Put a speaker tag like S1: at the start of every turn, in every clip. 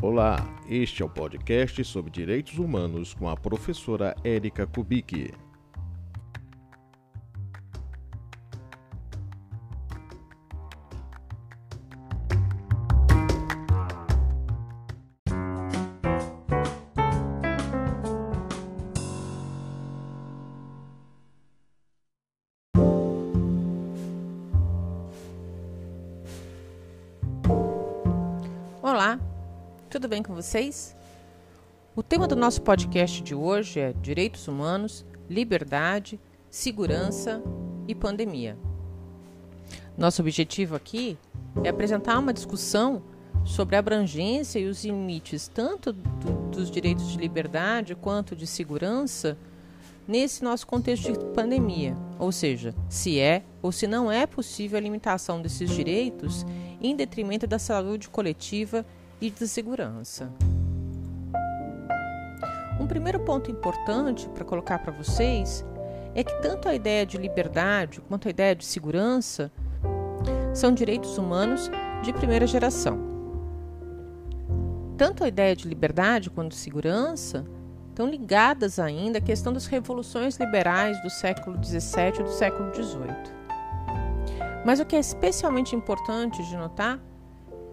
S1: Olá, este é o podcast sobre direitos humanos com a professora Érica Kubicki.
S2: Tudo bem com vocês? O tema do nosso podcast de hoje é Direitos Humanos, Liberdade, Segurança e Pandemia. Nosso objetivo aqui é apresentar uma discussão sobre a abrangência e os limites tanto do, dos direitos de liberdade quanto de segurança nesse nosso contexto de pandemia, ou seja, se é ou se não é possível a limitação desses direitos em detrimento da saúde coletiva e da segurança. Um primeiro ponto importante para colocar para vocês é que tanto a ideia de liberdade quanto a ideia de segurança são direitos humanos de primeira geração. Tanto a ideia de liberdade quanto de segurança estão ligadas ainda à questão das revoluções liberais do século XVII e do século XVIII. Mas o que é especialmente importante de notar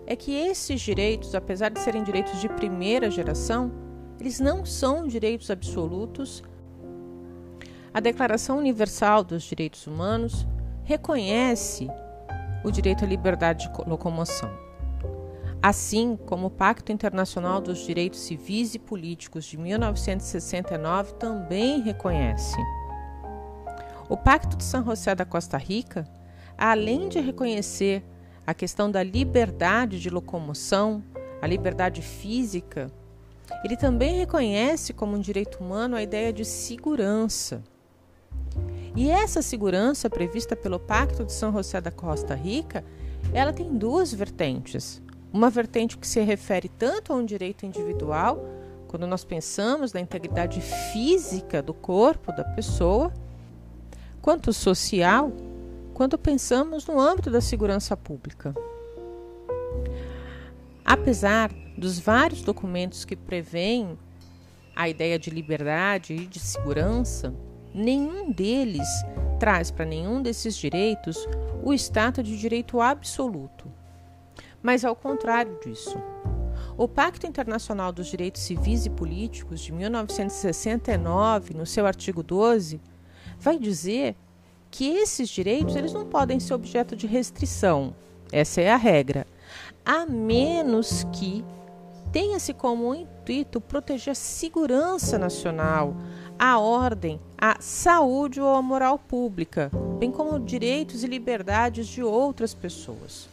S2: é que esses direitos, apesar de serem direitos de primeira geração, eles não são direitos absolutos. A Declaração Universal dos Direitos Humanos reconhece o direito à liberdade de locomoção assim como o Pacto Internacional dos Direitos Civis e Políticos de 1969 também reconhece. O Pacto de São José da Costa Rica, além de reconhecer a questão da liberdade de locomoção, a liberdade física, ele também reconhece como um direito humano a ideia de segurança. E essa segurança prevista pelo Pacto de São José da Costa Rica, ela tem duas vertentes. Uma vertente que se refere tanto a um direito individual, quando nós pensamos na integridade física do corpo da pessoa, quanto social, quando pensamos no âmbito da segurança pública. Apesar dos vários documentos que prevêem a ideia de liberdade e de segurança, nenhum deles traz para nenhum desses direitos o status de direito absoluto mas ao contrário disso. O Pacto Internacional dos Direitos Civis e Políticos de 1969, no seu artigo 12, vai dizer que esses direitos eles não podem ser objeto de restrição. Essa é a regra, a menos que tenha-se como intuito proteger a segurança nacional, a ordem, a saúde ou a moral pública, bem como direitos e liberdades de outras pessoas.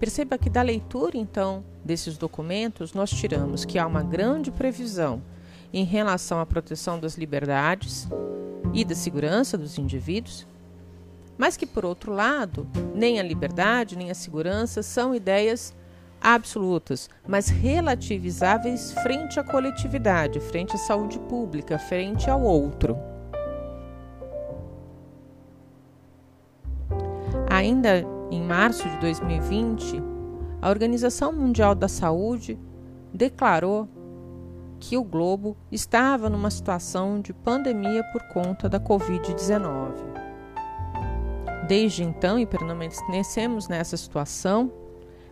S2: Perceba que da leitura, então, desses documentos, nós tiramos que há uma grande previsão em relação à proteção das liberdades e da segurança dos indivíduos, mas que, por outro lado, nem a liberdade nem a segurança são ideias absolutas, mas relativizáveis frente à coletividade, frente à saúde pública, frente ao outro. Ainda em março de 2020, a Organização Mundial da Saúde declarou que o globo estava numa situação de pandemia por conta da Covid-19. Desde então, e permanecemos nessa situação,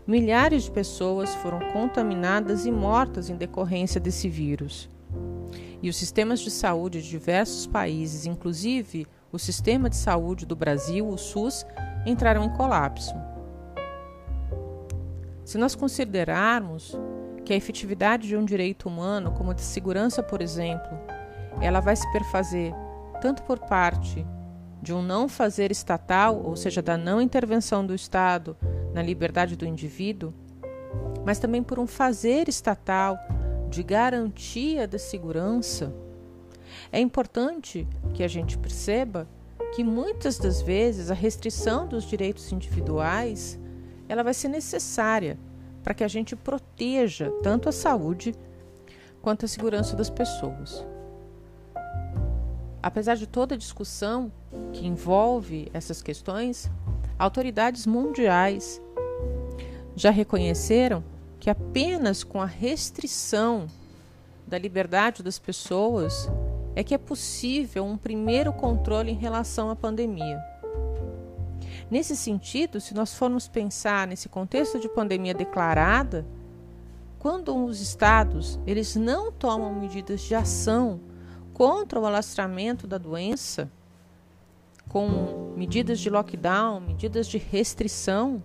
S2: milhares de pessoas foram contaminadas e mortas em decorrência desse vírus. E os sistemas de saúde de diversos países, inclusive o sistema de saúde do Brasil, o SUS, entraram em colapso. Se nós considerarmos que a efetividade de um direito humano, como a de segurança, por exemplo, ela vai se perfazer tanto por parte de um não fazer estatal, ou seja, da não intervenção do Estado na liberdade do indivíduo, mas também por um fazer estatal de garantia da segurança, é importante que a gente perceba que muitas das vezes a restrição dos direitos individuais ela vai ser necessária para que a gente proteja tanto a saúde quanto a segurança das pessoas. Apesar de toda a discussão que envolve essas questões, autoridades mundiais já reconheceram que apenas com a restrição da liberdade das pessoas é que é possível um primeiro controle em relação à pandemia. Nesse sentido, se nós formos pensar nesse contexto de pandemia declarada, quando os estados eles não tomam medidas de ação contra o alastramento da doença, com medidas de lockdown, medidas de restrição,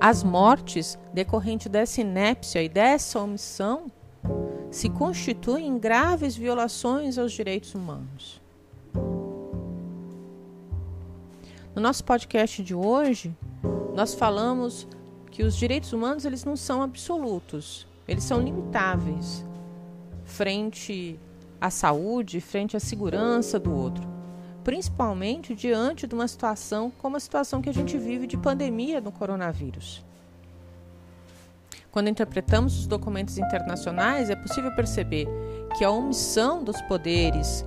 S2: as mortes decorrentes dessa inépcia e dessa omissão se constituem graves violações aos direitos humanos. No nosso podcast de hoje, nós falamos que os direitos humanos eles não são absolutos, eles são limitáveis frente à saúde, frente à segurança do outro, principalmente diante de uma situação como a situação que a gente vive de pandemia do coronavírus. Quando interpretamos os documentos internacionais, é possível perceber que a omissão dos poderes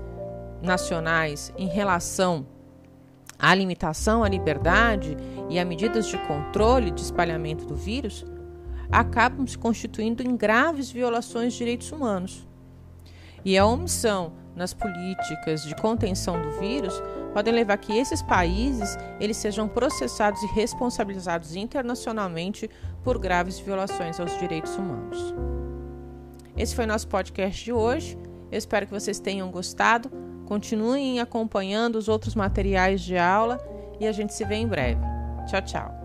S2: nacionais em relação a limitação à liberdade e a medidas de controle de espalhamento do vírus acabam se constituindo em graves violações de direitos humanos. E a omissão nas políticas de contenção do vírus podem levar que esses países eles sejam processados e responsabilizados internacionalmente por graves violações aos direitos humanos. Esse foi nosso podcast de hoje. Eu espero que vocês tenham gostado. Continuem acompanhando os outros materiais de aula e a gente se vê em breve. Tchau, tchau.